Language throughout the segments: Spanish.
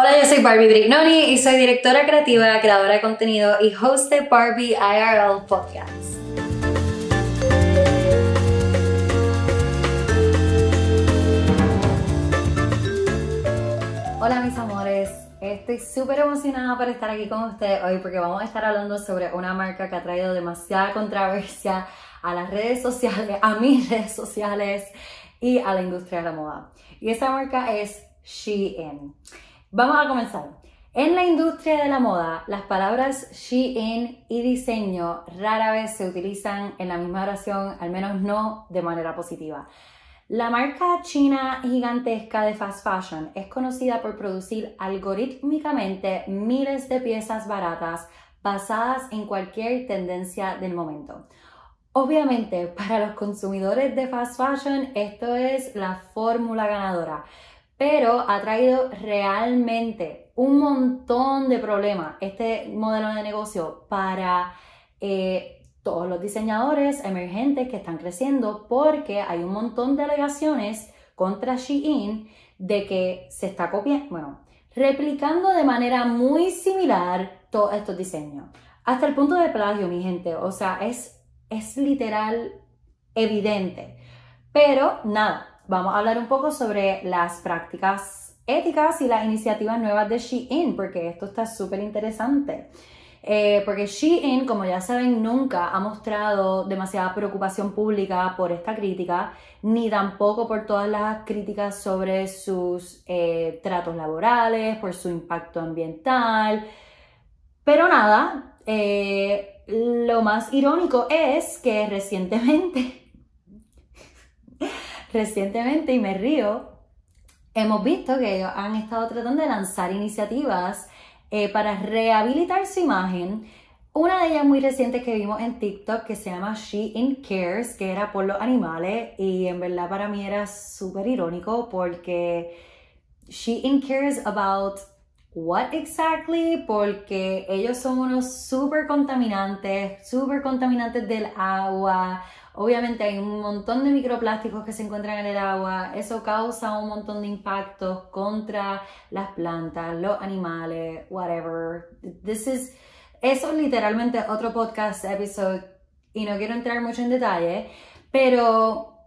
Hola, yo soy Barbie Brignoni y soy directora creativa, creadora de contenido y host de Barbie IRL Podcast. Hola mis amores, estoy súper emocionada por estar aquí con ustedes hoy porque vamos a estar hablando sobre una marca que ha traído demasiada controversia a las redes sociales, a mis redes sociales y a la industria de la moda. Y esa marca es Shein. Vamos a comenzar. En la industria de la moda, las palabras Shein y diseño rara vez se utilizan en la misma oración, al menos no de manera positiva. La marca china gigantesca de fast fashion es conocida por producir algorítmicamente miles de piezas baratas basadas en cualquier tendencia del momento. Obviamente, para los consumidores de fast fashion esto es la fórmula ganadora, pero ha traído realmente un montón de problemas este modelo de negocio para eh, todos los diseñadores emergentes que están creciendo porque hay un montón de alegaciones contra Shein de que se está copiando, bueno, replicando de manera muy similar todos estos diseños. Hasta el punto de plagio, mi gente. O sea, es, es literal evidente. Pero nada, vamos a hablar un poco sobre las prácticas éticas y las iniciativas nuevas de Shein, porque esto está súper interesante. Eh, porque Shein, como ya saben, nunca ha mostrado demasiada preocupación pública por esta crítica, ni tampoco por todas las críticas sobre sus eh, tratos laborales, por su impacto ambiental. Pero nada, eh, lo más irónico es que recientemente, recientemente, y me río, hemos visto que ellos han estado tratando de lanzar iniciativas eh, para rehabilitar su imagen. Una de ellas muy reciente que vimos en TikTok que se llama She in Cares, que era por los animales y en verdad para mí era súper irónico porque She in Cares about what exactly? Porque ellos son unos súper contaminantes, súper contaminantes del agua, Obviamente hay un montón de microplásticos que se encuentran en el agua, eso causa un montón de impactos contra las plantas, los animales, whatever. This is, eso es literalmente otro podcast episode y no quiero entrar mucho en detalle, pero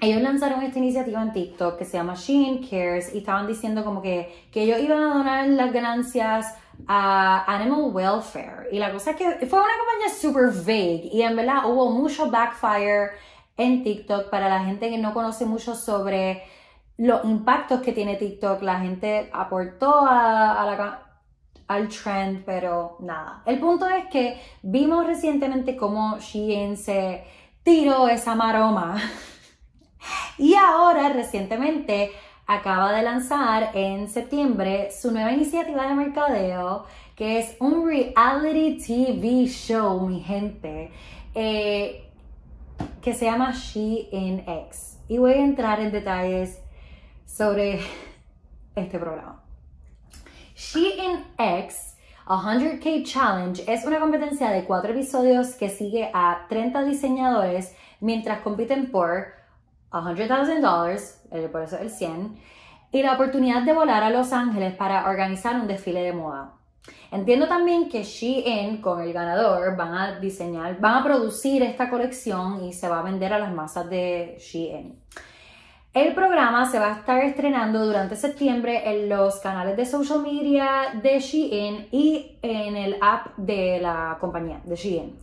ellos lanzaron esta iniciativa en TikTok que se llama Shein Cares y estaban diciendo como que, que ellos iban a donar las ganancias a Animal Welfare. Y la cosa es que fue una campaña super vague y en verdad hubo mucho backfire en TikTok para la gente que no conoce mucho sobre los impactos que tiene TikTok. La gente aportó a, la, al trend, pero nada. El punto es que vimos recientemente cómo Shein se tiró esa maroma. y ahora, recientemente, acaba de lanzar en septiembre su nueva iniciativa de mercadeo, que es un reality TV show, mi gente, eh, que se llama She in X. Y voy a entrar en detalles sobre este programa. She in X 100K Challenge es una competencia de cuatro episodios que sigue a 30 diseñadores mientras compiten por $100,000, por eso el 100, y la oportunidad de volar a Los Ángeles para organizar un desfile de moda. Entiendo también que Shein con el ganador van a diseñar, van a producir esta colección y se va a vender a las masas de Shein. El programa se va a estar estrenando durante septiembre en los canales de social media de Shein y en el app de la compañía de Shein.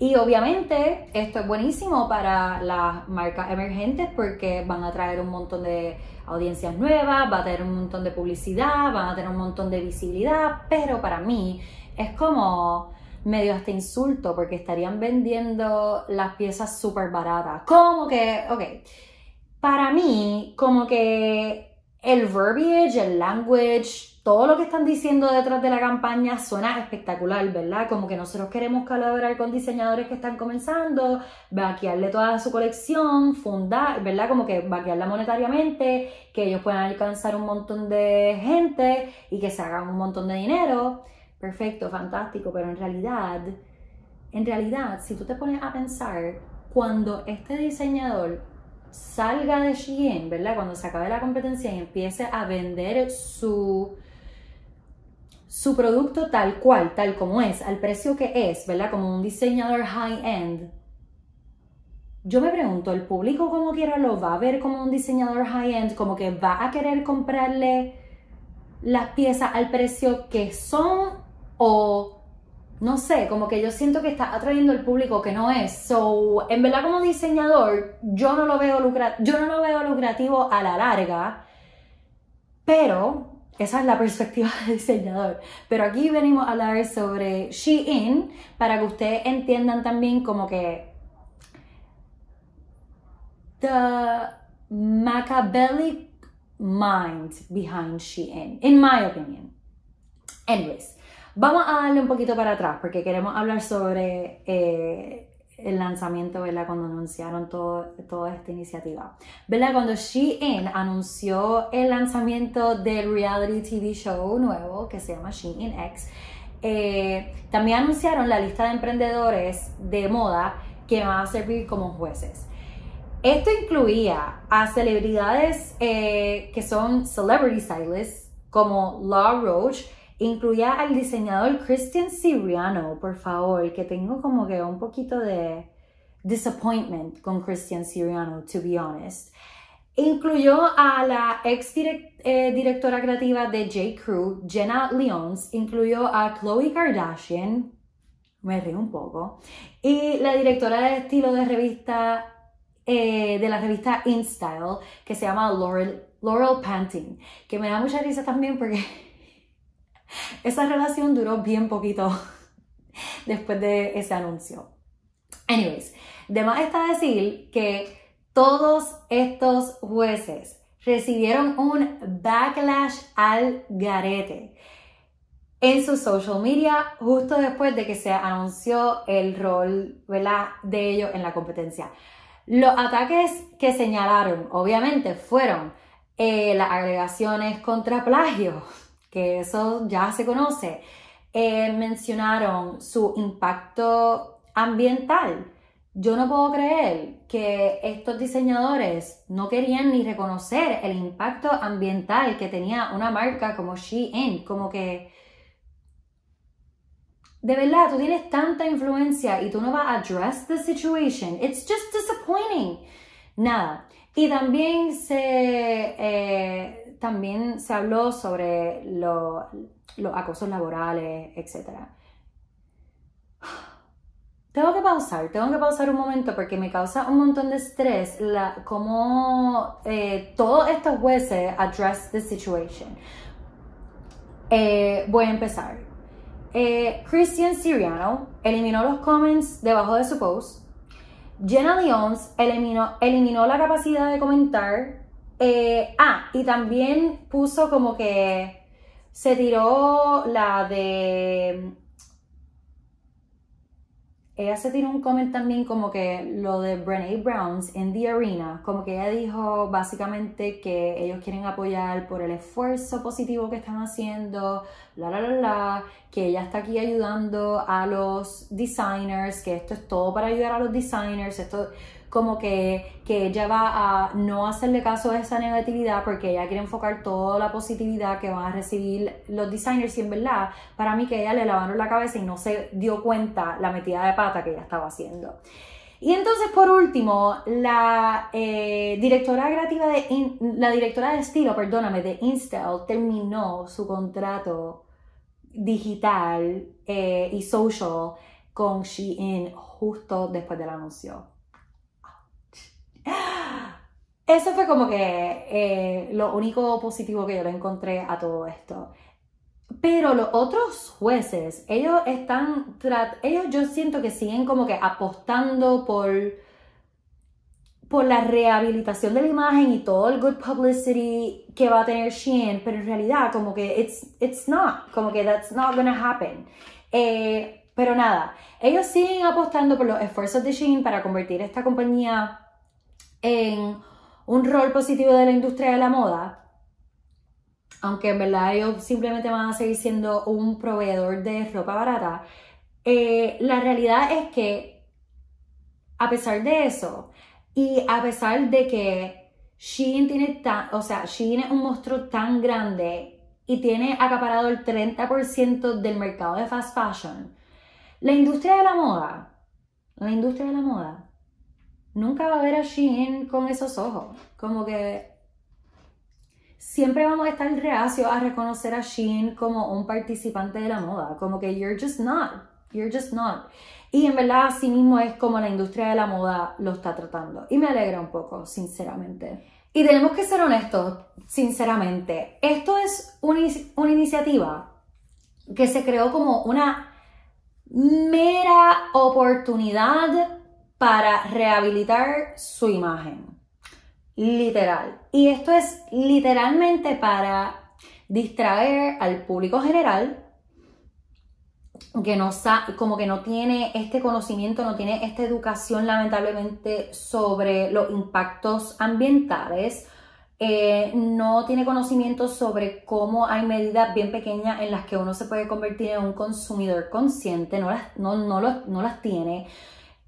Y obviamente esto es buenísimo para las marcas emergentes porque van a traer un montón de audiencias nuevas, va a tener un montón de publicidad, van a tener un montón de visibilidad, pero para mí es como medio hasta insulto porque estarían vendiendo las piezas súper baratas. Como que, ok, para mí como que el verbiage, el language, todo lo que están diciendo detrás de la campaña suena espectacular, ¿verdad? Como que nosotros queremos colaborar con diseñadores que están comenzando, vaquearle toda su colección, fundar, ¿verdad? Como que vaquearla monetariamente, que ellos puedan alcanzar un montón de gente y que se hagan un montón de dinero. Perfecto, fantástico, pero en realidad, en realidad, si tú te pones a pensar, cuando este diseñador salga de Shein, ¿verdad? Cuando se acabe la competencia y empiece a vender su su producto tal cual, tal como es, al precio que es, ¿verdad? Como un diseñador high-end, yo me pregunto, ¿el público como quiera lo va a ver como un diseñador high-end? Como que va a querer comprarle las piezas al precio que son o no sé, como que yo siento que está atrayendo al público que no es. So, en verdad como diseñador, yo no lo veo yo no lo veo lucrativo a la larga, pero esa es la perspectiva del diseñador. Pero aquí venimos a hablar sobre Shein para que ustedes entiendan también como que the Machiavellic mind behind Shein, in my opinion. Anyways, vamos a darle un poquito para atrás porque queremos hablar sobre eh, el lanzamiento, ¿verdad? Cuando anunciaron todo, toda esta iniciativa. ¿Verdad? Cuando Shein anunció el lanzamiento del reality TV show nuevo que se llama Shein X, eh, también anunciaron la lista de emprendedores de moda que van a servir como jueces. Esto incluía a celebridades eh, que son celebrity stylists como Law Roach, incluía al diseñador Christian Siriano, por favor, que tengo como que un poquito de disappointment con Christian Siriano, to be honest. Incluyó a la ex eh, directora creativa de J. Crew, Jenna Lyons, incluyó a Khloe Kardashian, me río un poco, y la directora de estilo de revista eh, de la revista InStyle que se llama Laurel, Laurel Panting, que me da mucha risa también porque esa relación duró bien poquito después de ese anuncio. Anyways, de más está decir que todos estos jueces recibieron un backlash al garete en su social media justo después de que se anunció el rol de ellos en la competencia. Los ataques que señalaron, obviamente, fueron eh, las agregaciones contra plagio, eso ya se conoce. Eh, mencionaron su impacto ambiental. Yo no puedo creer que estos diseñadores no querían ni reconocer el impacto ambiental que tenía una marca como Shein, como que de verdad, tú tienes tanta influencia y tú no vas a address the situation. It's just disappointing. Nada. Y también se, eh, también se habló sobre los acosos laborales, etc. Tengo que pausar, tengo que pausar un momento porque me causa un montón de estrés la, cómo eh, todos estos jueces address the situation. Eh, voy a empezar. Eh, Christian Siriano eliminó los comments debajo de su post. Jenna Lyons eliminó, eliminó la capacidad de comentar. Eh, ah, y también puso como que se tiró la de ella se tiró un comment también como que lo de Brene Browns en The Arena, como que ella dijo básicamente que ellos quieren apoyar por el esfuerzo positivo que están haciendo, la la la la, que ella está aquí ayudando a los designers, que esto es todo para ayudar a los designers, esto como que, que ella va a no hacerle caso a esa negatividad porque ella quiere enfocar toda la positividad que van a recibir los designers y en verdad para mí que ella le lavaron la cabeza y no se dio cuenta la metida de pata que ella estaba haciendo. Y entonces, por último, la eh, directora creativa de la directora de estilo, perdóname, de Instel terminó su contrato digital eh, y social con Shein justo después del anuncio. Eso fue como que eh, lo único positivo que yo le encontré a todo esto. Pero los otros jueces, ellos están, ellos yo siento que siguen como que apostando por, por la rehabilitación de la imagen y todo el good publicity que va a tener Shein, pero en realidad como que it's, it's not, como que that's not gonna happen. Eh, pero nada, ellos siguen apostando por los esfuerzos de Shein para convertir esta compañía en un rol positivo de la industria de la moda, aunque en verdad ellos simplemente van a seguir siendo un proveedor de ropa barata, eh, la realidad es que a pesar de eso y a pesar de que Shein tiene tan, o sea, Shein es un monstruo tan grande y tiene acaparado el 30% del mercado de fast fashion. La industria de la moda, la industria de la moda, nunca va a ver a Shein con esos ojos. Como que siempre vamos a estar reacios a reconocer a Shein como un participante de la moda. Como que you're just not. You're just not. Y en verdad, así mismo es como la industria de la moda lo está tratando. Y me alegra un poco, sinceramente. Y tenemos que ser honestos, sinceramente. Esto es una, una iniciativa que se creó como una mera oportunidad para rehabilitar su imagen. Literal. Y esto es literalmente para distraer al público general que no como que no tiene este conocimiento, no tiene esta educación lamentablemente sobre los impactos ambientales, eh, no tiene conocimiento sobre cómo hay medidas bien pequeñas en las que uno se puede convertir en un consumidor consciente, no las, no, no, las tiene.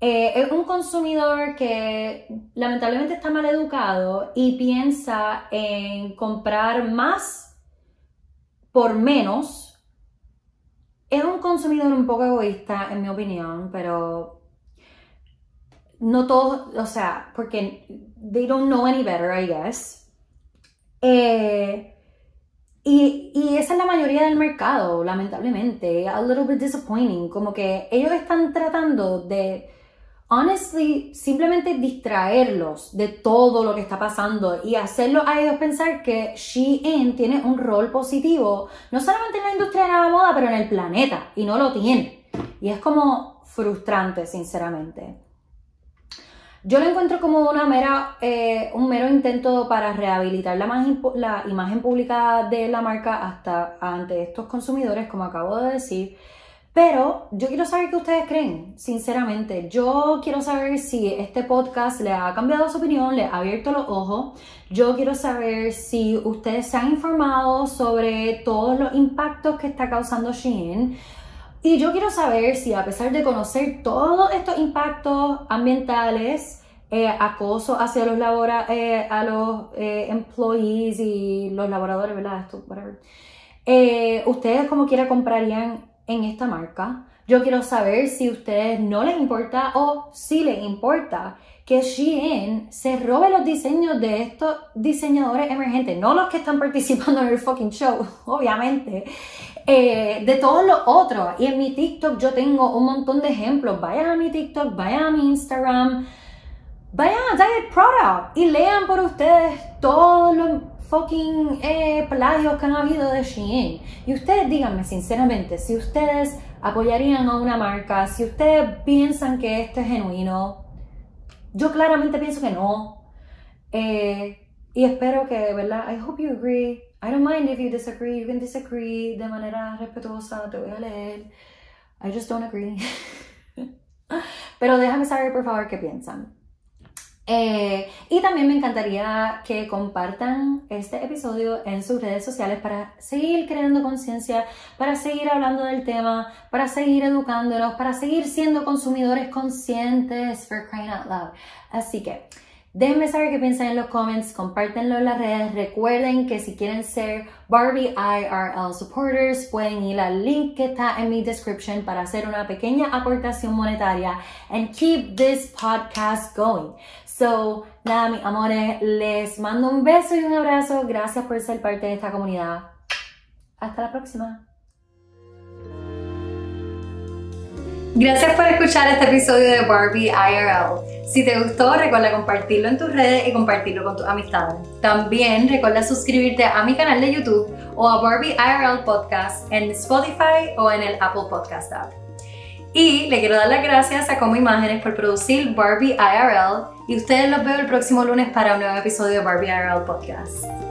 Eh, es un consumidor que lamentablemente está mal educado y piensa en comprar más por menos es un consumidor un poco egoísta, en mi opinión, pero no todos, o sea, porque they don't know any better, I guess. Eh, y, y, esa es la mayoría del mercado, lamentablemente. A little bit disappointing. Como que ellos están tratando de honestly, simplemente distraerlos de todo lo que está pasando y hacerlos a ellos pensar que Shein tiene un rol positivo, no solamente en la industria de la moda, pero en el planeta, y no lo tiene. Y es como frustrante, sinceramente. Yo lo encuentro como una mera, eh, un mero intento para rehabilitar la, la imagen pública de la marca hasta ante estos consumidores, como acabo de decir. Pero yo quiero saber qué ustedes creen, sinceramente. Yo quiero saber si este podcast le ha cambiado su opinión, le ha abierto los ojos. Yo quiero saber si ustedes se han informado sobre todos los impactos que está causando Shein. Y yo quiero saber si a pesar de conocer todos estos impactos ambientales, eh, acoso hacia los labora eh, a los eh, employees y los laboradores, ¿verdad? Esto, whatever. ustedes como quiera comprarían en esta marca. Yo quiero saber si a ustedes no les importa o si les importa que Shein se robe los diseños de estos diseñadores emergentes, no los que están participando en el fucking show, obviamente, eh, de todos los otros. Y en mi TikTok yo tengo un montón de ejemplos. Vayan a mi TikTok, vayan a mi Instagram, vayan a Diet Product y lean por ustedes todos los fucking eh, plagios que han habido de Shein. Y ustedes díganme sinceramente, si ustedes apoyarían a una marca, si ustedes piensan que esto es genuino, yo claramente pienso que no. Eh, y espero que, ¿verdad? I hope you agree. I don't mind if you disagree. You can disagree de manera respetuosa. Te voy a leer. I just don't agree. Pero déjame saber, por favor, qué piensan. Eh, y también me encantaría que compartan este episodio en sus redes sociales para seguir creando conciencia, para seguir hablando del tema, para seguir educándonos, para seguir siendo consumidores conscientes for crying out loud. Así que Déjenme saber qué piensan en los comments, compártenlo en las redes. Recuerden que si quieren ser Barbie IRL supporters, pueden ir al link que está en mi description para hacer una pequeña aportación monetaria and keep this podcast going. So, nada, mis amores, les mando un beso y un abrazo. Gracias por ser parte de esta comunidad. Hasta la próxima. Gracias por escuchar este episodio de Barbie IRL. Si te gustó, recuerda compartirlo en tus redes y compartirlo con tus amistades. También recuerda suscribirte a mi canal de YouTube o a Barbie IRL Podcast en Spotify o en el Apple Podcast app. Y le quiero dar las gracias a Como Imágenes por producir Barbie IRL y ustedes los veo el próximo lunes para un nuevo episodio de Barbie IRL Podcast.